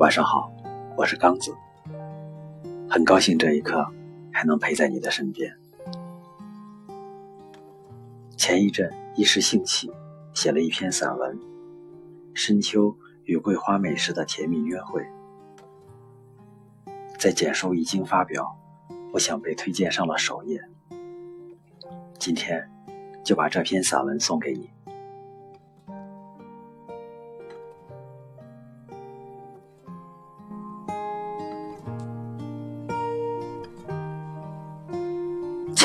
晚上好，我是刚子，很高兴这一刻还能陪在你的身边。前一阵一时兴起，写了一篇散文《深秋与桂花美食的甜蜜约会》，在简书一经发表，不想被推荐上了首页。今天就把这篇散文送给你。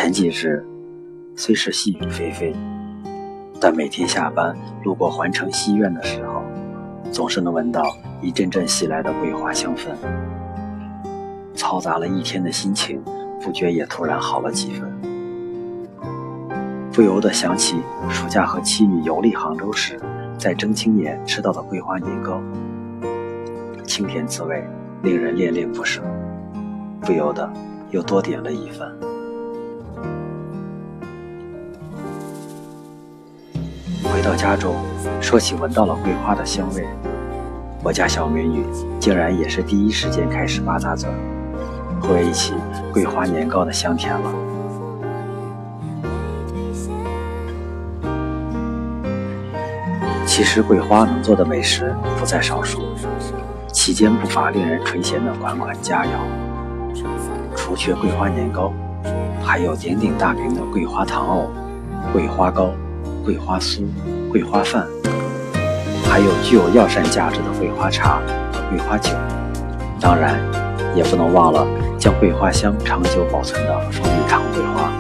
前几日虽是细雨霏霏，但每天下班路过环城西苑的时候，总是能闻到一阵阵袭来的桂花香氛。嘈杂了一天的心情，不觉也突然好了几分。不由得想起暑假和妻女游历杭州时，在蒸青年吃到的桂花年糕，清甜滋味，令人恋恋不舍。不由得又多点了一份。到家中，说起闻到了桂花的香味，我家小美女竟然也是第一时间开始吧咂嘴，回忆起桂花年糕的香甜了。其实桂花能做的美食不在少数，其间不乏令人垂涎的款款佳肴。除却桂花年糕，还有鼎鼎大名的桂花糖藕、桂花糕。桂花酥、桂花饭，还有具有药膳价值的桂花茶和桂花酒，当然也不能忘了将桂花香长久保存的蜂蜜糖桂花。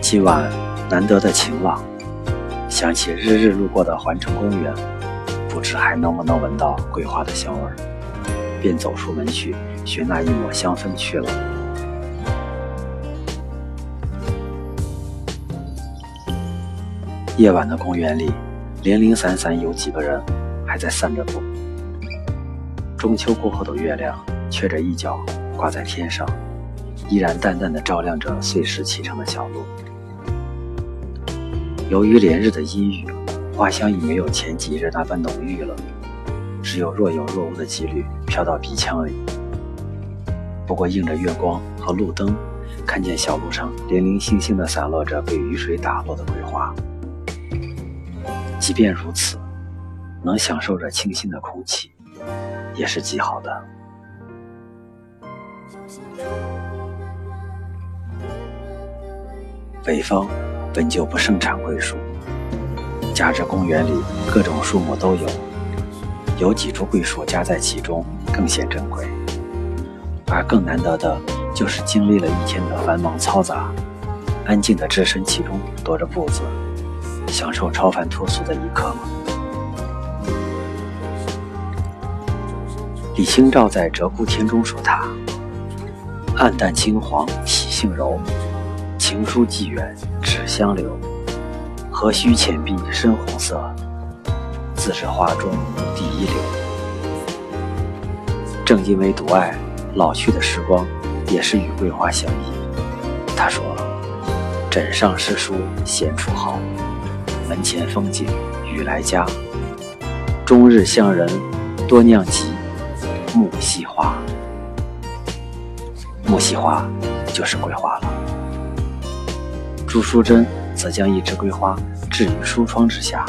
今晚难得的晴朗，想起日日路过的环城公园，不知还能不能闻到桂花的香味。便走出门去寻那一抹香氛去了。夜晚的公园里，零零散散有几个人还在散着步。中秋过后的月亮，缺着一角挂在天上，依然淡淡的照亮着碎石砌成的小路。由于连日的阴雨，花香已没有前几日那般浓郁了。只有若有若无的几缕飘到鼻腔里。不过映着月光和路灯，看见小路上零零星星的散落着被雨水打落的桂花。即便如此，能享受着清新的空气，也是极好的。北方本就不盛产桂树，加之公园里各种树木都有。有几株桂树夹在其中，更显珍贵。而更难得的，就是经历了一天的繁忙嘈杂，安静的置身其中，踱着步子，享受超凡脱俗的一刻吗？李清照在《鹧鸪天》中说：“他暗淡青黄体性柔，情疏寄远只相留。何须浅碧深红色？”自是花中第一流。正因为独爱，老去的时光也是与桂花相依。他说：“枕上诗书闲处好，门前风景雨来佳。终日向人多酿疾，木樨花。木樨花就是桂花了。”朱淑珍则将一枝桂花置于书窗之下。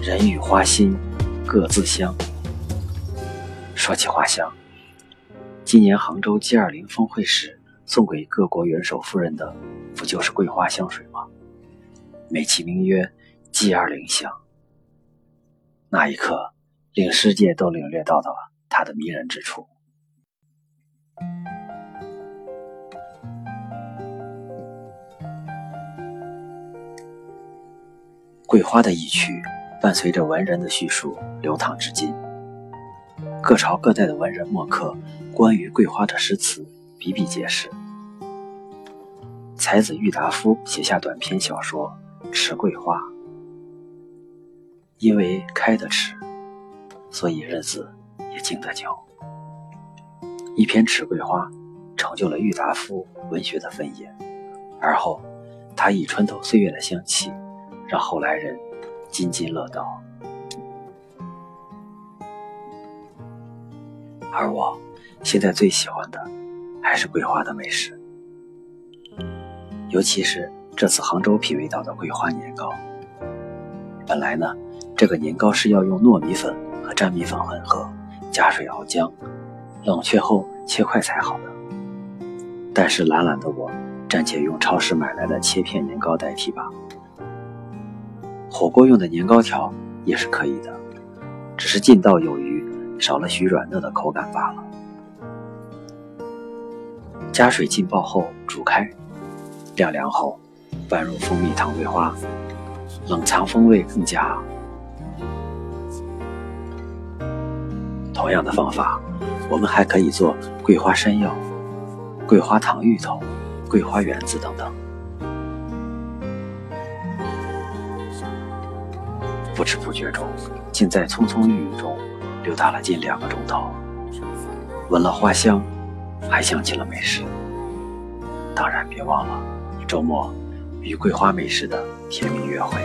人与花心各自香。说起花香，今年杭州 G20 峰会时送给各国元首夫人的，不就是桂花香水吗？美其名曰 G20 香。那一刻，令世界都领略到了它的迷人之处。桂花的一曲。伴随着文人的叙述流淌至今，各朝各代的文人墨客关于桂花的诗词比比皆是。才子郁达夫写下短篇小说《迟桂花》，因为开得迟，所以日子也经得久。一篇《迟桂花》成就了郁达夫文学的分野，而后它以穿透岁月的香气，让后来人津津乐道。而我现在最喜欢的还是桂花的美食，尤其是这次杭州品味到的桂花年糕。本来呢，这个年糕是要用糯米粉和粘米粉混合，加水熬浆，冷却后切块才好的。但是懒懒的我，暂且用超市买来的切片年糕代替吧。火锅用的年糕条也是可以的，只是劲道有余。少了许软糯的口感罢了。加水浸泡后煮开，晾凉后拌入蜂蜜糖桂花，冷藏风味更佳。同样的方法，我们还可以做桂花山药、桂花糖芋头、桂花圆子等等。不知不觉中，竟在葱葱郁郁中。溜达了近两个钟头，闻了花香，还想起了美食。当然，别忘了周末与桂花美食的甜蜜约会。